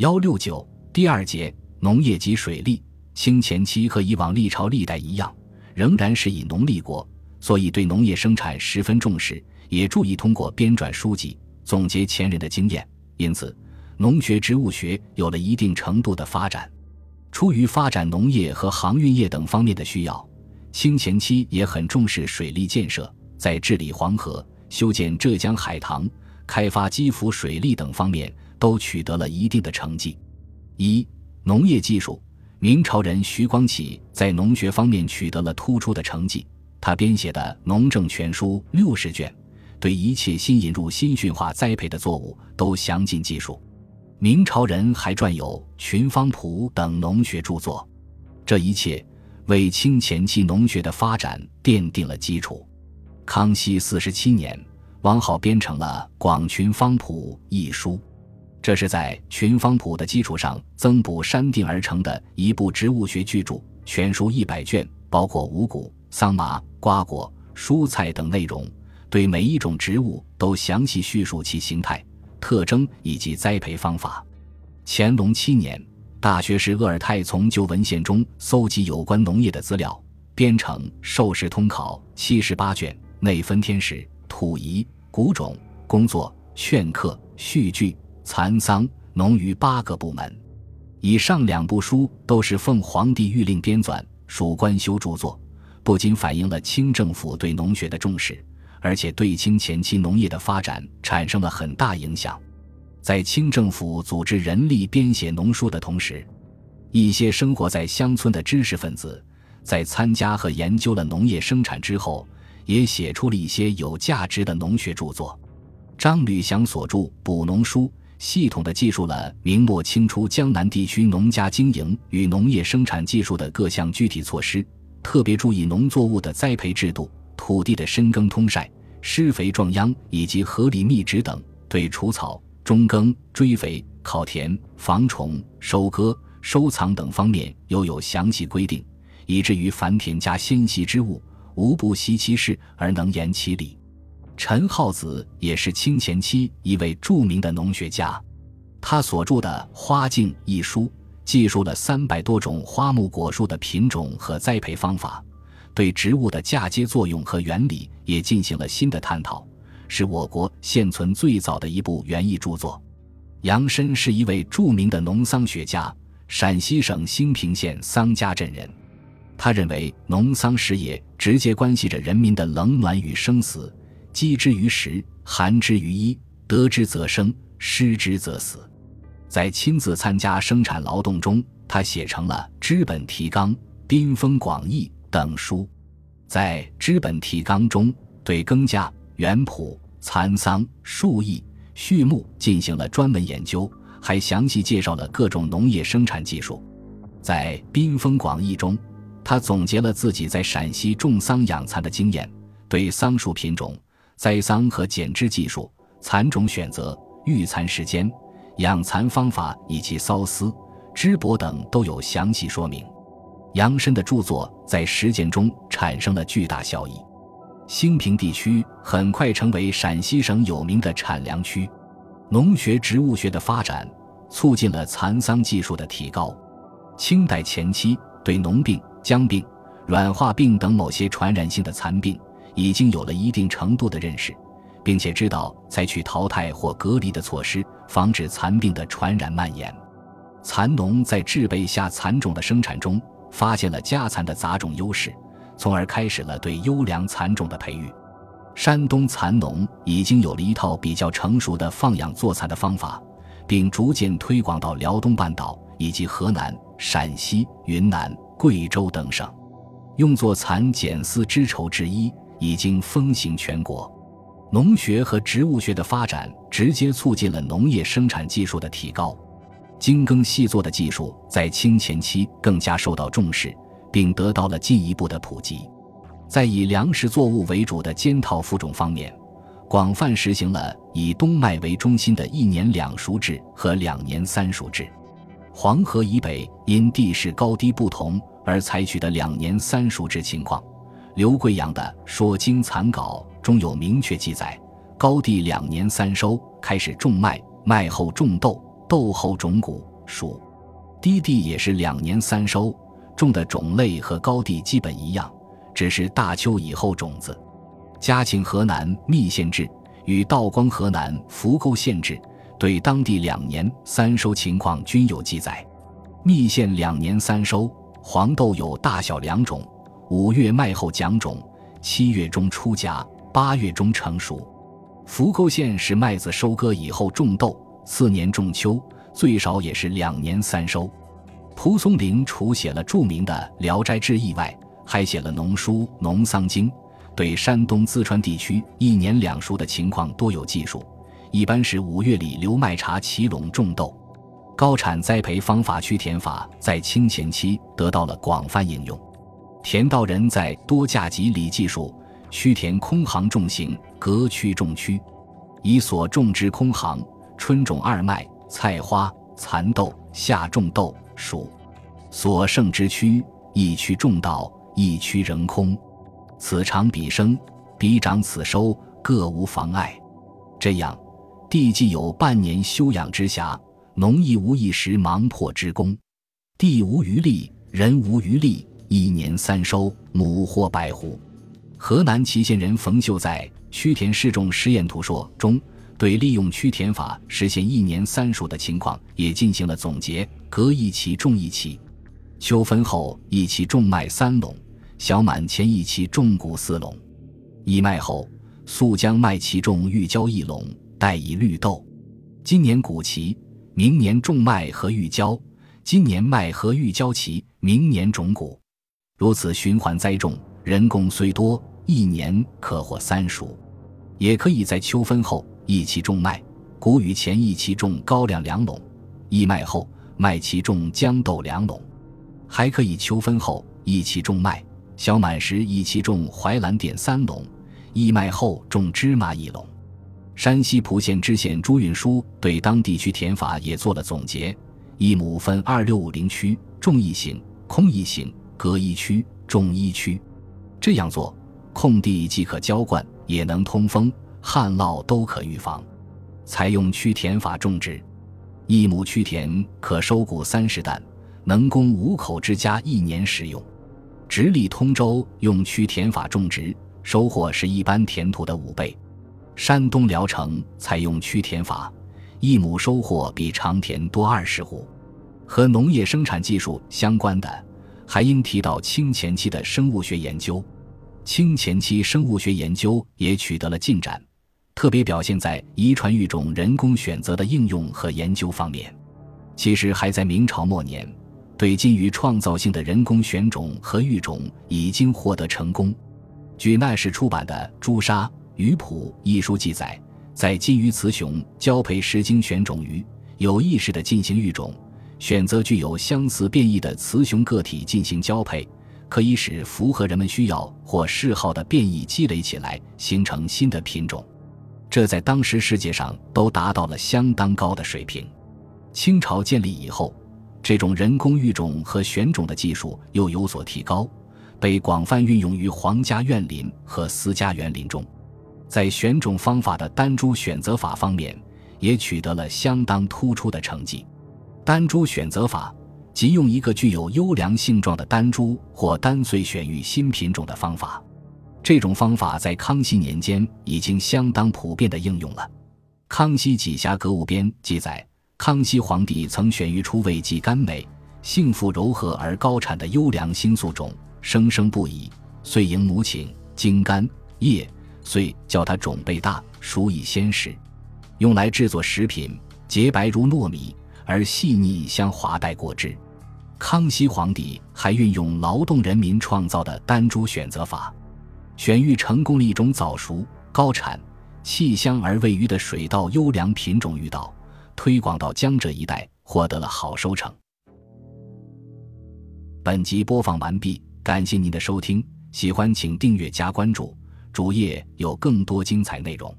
幺六九第二节农业及水利。清前期和以往历朝历代一样，仍然是以农立国，所以对农业生产十分重视，也注意通过编撰书籍总结前人的经验。因此，农学、植物学有了一定程度的发展。出于发展农业和航运业等方面的需要，清前期也很重视水利建设，在治理黄河、修建浙江海塘、开发基辅水利等方面都取得了一定的成绩。一、农业技术，明朝人徐光启在农学方面取得了突出的成绩。他编写的《农政全书》六十卷，对一切新引入新驯化栽培的作物都详尽记述。明朝人还撰有《群芳谱》等农学著作，这一切为清前期农学的发展奠定了基础。康熙四十七年，王浩编成了《广群芳谱》一书，这是在《群芳谱》的基础上增补删定而成的一部植物学巨著。全书一百卷，包括五谷、桑麻、瓜果、蔬菜等内容，对每一种植物都详细叙述其形态。特征以及栽培方法。乾隆七年，大学士鄂尔泰从旧文献中搜集有关农业的资料，编成《授时通考》七十八卷，内分天时、土宜、谷种、工作、劝课、序句、蚕桑、农渔八个部门。以上两部书都是奉皇帝御令编纂，属官修著作，不仅反映了清政府对农学的重视。而且对清前期农业的发展产生了很大影响。在清政府组织人力编写农书的同时，一些生活在乡村的知识分子，在参加和研究了农业生产之后，也写出了一些有价值的农学著作。张吕祥所著《补农书》，系统地记述了明末清初江南地区农家经营与农业生产技术的各项具体措施，特别注意农作物的栽培制度。土地的深耕通晒、施肥壮秧以及合理密植等，对除草、中耕、追肥、烤田、防虫、收割、收藏等方面又有详细规定，以至于凡田家纤细之物，无不习其事而能言其理。陈浩子也是清前期一位著名的农学家，他所著的《花镜》一书，记述了三百多种花木果树的品种和栽培方法。对植物的嫁接作用和原理也进行了新的探讨，是我国现存最早的一部园艺著作。杨深是一位著名的农桑学家，陕西省兴平县桑家镇人。他认为，农桑事业直接关系着人民的冷暖与生死，积之于食，寒之于衣，得之则生，失之则死。在亲自参加生产劳动中，他写成了《知本提纲》《宾风广义》。等书，在《知本提纲》中对耕稼、园圃、蚕桑、树艺、畜牧进行了专门研究，还详细介绍了各种农业生产技术。在《宾风广义》中，他总结了自己在陕西种桑养蚕的经验，对桑树品种、栽桑和剪枝技术、蚕种选择、育蚕时间、养蚕方法以及缫丝、织帛等都有详细说明。杨深的著作在实践中产生了巨大效益，兴平地区很快成为陕西省有名的产粮区。农学、植物学的发展促进了蚕桑技术的提高。清代前期对脓病、僵病、软化病等某些传染性的蚕病已经有了一定程度的认识，并且知道采取淘汰或隔离的措施，防止蚕病的传染蔓延。蚕农在制备下蚕种的生产中。发现了家蚕的杂种优势，从而开始了对优良蚕种的培育。山东蚕农已经有了一套比较成熟的放养做蚕的方法，并逐渐推广到辽东半岛以及河南、陕西、云南、贵州等省。用作蚕茧丝织绸之衣已经风行全国。农学和植物学的发展直接促进了农业生产技术的提高。精耕细作的技术在清前期更加受到重视，并得到了进一步的普及。在以粮食作物为主的尖套腐种方面，广泛实行了以冬麦为中心的一年两熟制和两年三熟制。黄河以北因地势高低不同而采取的两年三熟制情况，刘贵阳的《说经残稿》中有明确记载：高地两年三收，开始种麦，麦后种豆。豆后种谷，黍。低地也是两年三收，种的种类和高地基本一样，只是大秋以后种子。嘉庆河南密县志与道光河南扶沟县志对当地两年三收情况均有记载。密县两年三收，黄豆有大小两种，五月麦后讲种，七月中出荚，八月中成熟。扶沟县是麦子收割以后种豆，次年种秋。最少也是两年三收。蒲松龄除写了著名的《聊斋志异》外，还写了农书《农桑经》，对山东、淄川地区一年两熟的情况多有记述。一般是五月里留麦茬齐垄种豆。高产栽培方法区田法在清前期得到了广泛应用。田道人在《多价集》里记述：区田空行种行，隔区种区，以所种之空行，春种二麦。菜花蚕豆，夏种豆黍，所剩之区，一区种稻，一区仍空。此长彼生，彼长此收，各无妨碍。这样，地既有半年休养之暇，农亦无一时忙迫之功。地无余力，人无余力，一年三收，亩获百户。河南淇县人冯秀在《曲田试种实验图说》中。对利用区田法实现一年三熟的情况也进行了总结：隔一期种一期，秋分后一期种麦三垄，小满前一期种谷四垄，义麦后速将麦期种玉椒一垄，待以绿豆。今年谷齐，明年种麦和玉椒；今年麦和玉椒齐，明年种谷。如此循环栽种，人工虽多，一年可获三熟。也可以在秋分后。一期种麦，谷雨前一期种高粱两垄；义麦后麦期种豇豆两垄。还可以秋分后一期种麦，小满时一期种怀兰点三垄；义麦后种芝麻一垄。山西蒲县知县朱运书对当地区田法也做了总结：一亩分二六五零区，种一行，空一行，隔一区种一区。这样做，空地既可浇灌，也能通风。旱涝都可预防，采用区田法种植，一亩区田可收谷三十担，能供五口之家一年食用。直隶通州用区田法种植，收获是一般田土的五倍。山东聊城采用区田法，一亩收获比长田多二十户。和农业生产技术相关的，还应提到清前期的生物学研究。清前期生物学研究也取得了进展。特别表现在遗传育种人工选择的应用和研究方面。其实还在明朝末年，对金鱼创造性的人工选种和育种已经获得成功。据那时出版的《朱砂鱼谱》一书记载，在金鱼雌雄交配时经选种鱼，有意识地进行育种，选择具有相似变异的雌雄个体进行交配，可以使符合人们需要或嗜好的变异积累起来，形成新的品种。这在当时世界上都达到了相当高的水平。清朝建立以后，这种人工育种和选种的技术又有所提高，被广泛运用于皇家园林和私家园林中。在选种方法的单株选择法方面，也取得了相当突出的成绩。单株选择法即用一个具有优良性状的单株或单穗选育新品种的方法。这种方法在康熙年间已经相当普遍的应用了。康熙几匣格物编记载，康熙皇帝曾选育出味极甘美、性富柔和而高产的优良新素种，生生不已，遂迎母请精干叶，遂叫它种倍大，熟以鲜食，用来制作食品，洁白如糯米，而细腻香滑带果汁。康熙皇帝还运用劳动人民创造的单株选择法。选育成功了一种早熟、高产、气香而味余的水稻优良品种玉稻，推广到江浙一带，获得了好收成。本集播放完毕，感谢您的收听，喜欢请订阅加关注，主页有更多精彩内容。